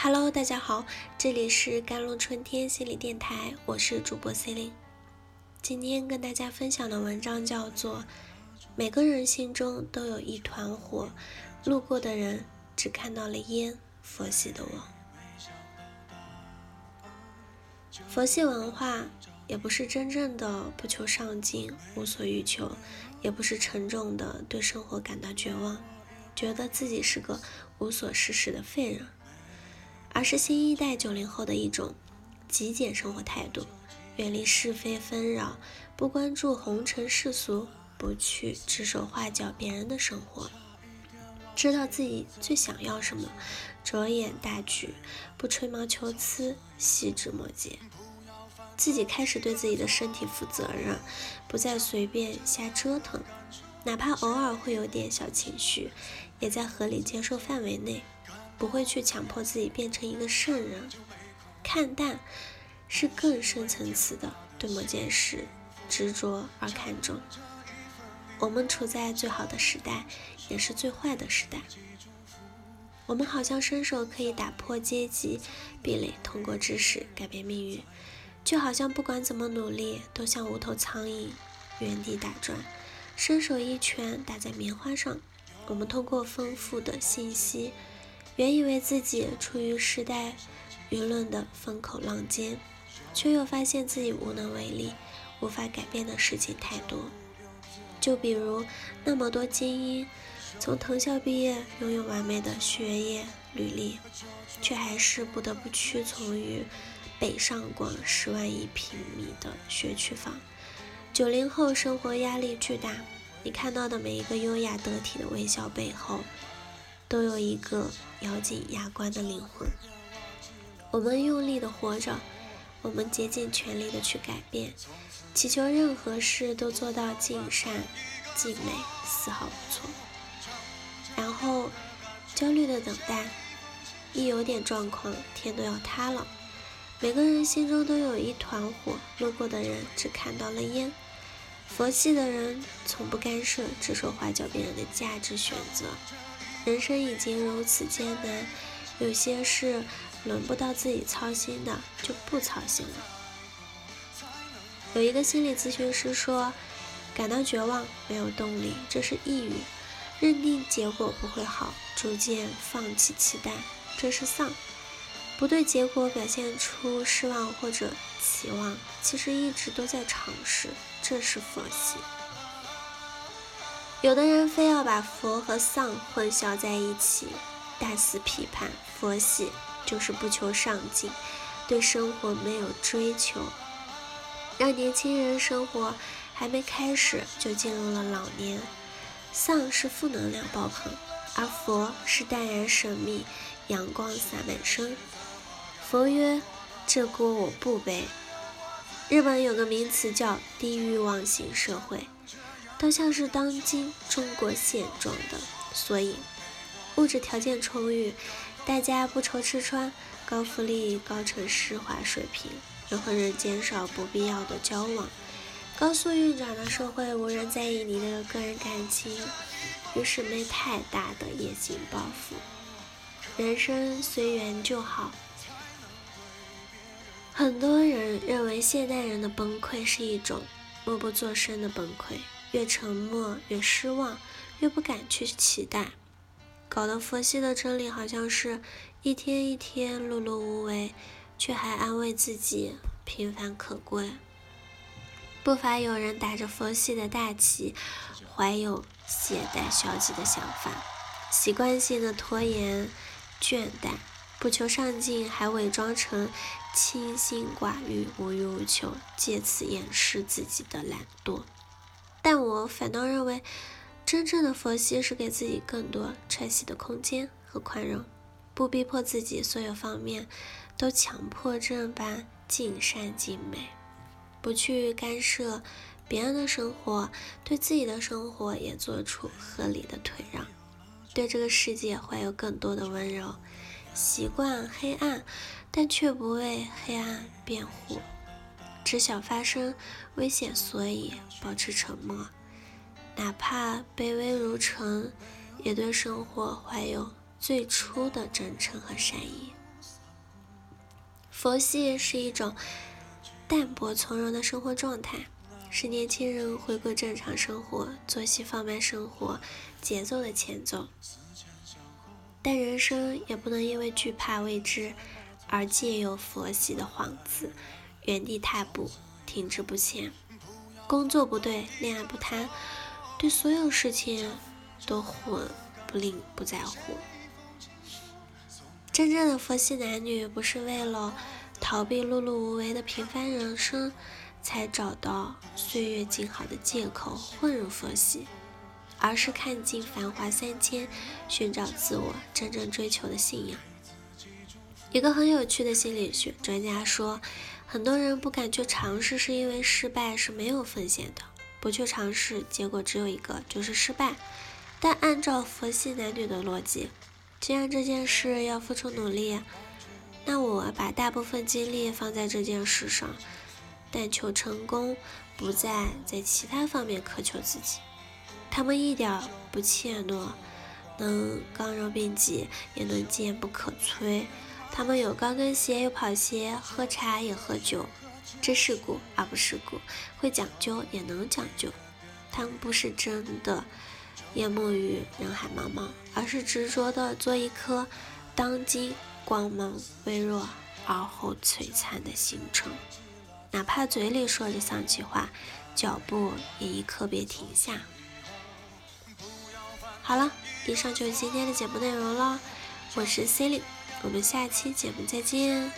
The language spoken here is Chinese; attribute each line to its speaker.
Speaker 1: Hello，大家好，这里是甘露春天心理电台，我是主播 C 琳。今天跟大家分享的文章叫做《每个人心中都有一团火，路过的人只看到了烟》，佛系的我。佛系文化也不是真正的不求上进、无所欲求，也不是沉重的对生活感到绝望，觉得自己是个无所事事的废人。而是新一代九零后的一种极简生活态度，远离是非纷扰，不关注红尘世俗，不去指手画脚别人的生活，知道自己最想要什么，着眼大局，不吹毛求疵，细枝末节，自己开始对自己的身体负责任，不再随便瞎折腾，哪怕偶尔会有点小情绪，也在合理接受范围内。不会去强迫自己变成一个圣人，看淡是更深层次的对某件事执着而看重。我们处在最好的时代，也是最坏的时代。我们好像伸手可以打破阶级壁垒，通过知识改变命运，就好像不管怎么努力，都像无头苍蝇原地打转。伸手一拳打在棉花上，我们通过丰富的信息。原以为自己处于时代舆论的风口浪尖，却又发现自己无能为力，无法改变的事情太多。就比如那么多精英从藤校毕业，拥有完美的学业履历，却还是不得不屈从于北上广十万一平米的学区房。九零后生活压力巨大，你看到的每一个优雅得体的微笑背后。都有一个咬紧牙关的灵魂。我们用力的活着，我们竭尽全力的去改变，祈求任何事都做到尽善尽美，丝毫不错。然后焦虑的等待，一有点状况，天都要塌了。每个人心中都有一团火，路过的人只看到了烟。佛系的人从不干涉、指手画脚别人的价值选择。人生已经如此艰难，有些事轮不到自己操心的就不操心了。有一个心理咨询师说，感到绝望、没有动力，这是抑郁；认定结果不会好，逐渐放弃期待，这是丧；不对结果表现出失望或者期望，其实一直都在尝试，这是佛系。有的人非要把佛和丧混淆在一起，大肆批判佛系就是不求上进，对生活没有追求，让年轻人生活还没开始就进入了老年。丧是负能量爆棚，而佛是淡然神秘，阳光洒满身。佛曰：“这锅我不背。”日本有个名词叫“低欲望型社会”。倒像是当今中国现状的缩影。物质条件充裕，大家不愁吃穿，高福利、高城市化水平，人和人减少不必要的交往，高速运转的社会，无人在意你的个人感情，于是没太大的野心抱负，人生随缘就好。很多人认为现代人的崩溃是一种默不作声的崩溃。越沉默，越失望，越不敢去期待，搞得佛系的真理好像是一天一天碌碌无为，却还安慰自己平凡可贵。不乏有人打着佛系的大旗，怀有懈怠消极的想法，习惯性的拖延、倦怠，不求上进，还伪装成清心寡欲、无欲无求，借此掩饰自己的懒惰。但我反倒认为，真正的佛系是给自己更多喘息的空间和宽容，不逼迫自己所有方面都强迫症般尽善尽美，不去干涉别人的生活，对自己的生活也做出合理的退让，对这个世界怀有更多的温柔，习惯黑暗，但却不为黑暗辩护。知晓发生危险，所以保持沉默，哪怕卑微如尘，也对生活怀有最初的真诚和善意。佛系是一种淡泊从容的生活状态，是年轻人回归正常生活、作息放慢、生活节奏的前奏。但人生也不能因为惧怕未知而借由佛系的幌子原地踏步、停滞不前。工作不对，恋爱不谈，对所有事情都混不吝不在乎。真正的佛系男女，不是为了逃避碌碌无为的平凡人生，才找到岁月静好的借口混入佛系，而是看尽繁华三千，寻找自我真正追求的信仰。一个很有趣的心理学专家说，很多人不敢去尝试，是因为失败是没有风险的，不去尝试，结果只有一个，就是失败。但按照佛系男女的逻辑，既然这件事要付出努力，那我把大部分精力放在这件事上，但求成功，不再在其他方面苛求自己。他们一点不怯懦，能刚柔并济，也能坚不可摧。他们有高跟鞋，有跑鞋，喝茶也喝酒，知世故而不世故，会讲究也能讲究。他们不是真的。淹没于人海茫茫，而是执着的做一颗当今光芒微弱而后璀璨的星辰，哪怕嘴里说着丧气话，脚步也一刻别停下。好了，以上就是今天的节目内容了，我是 c e l i n e 我们下期节目再见。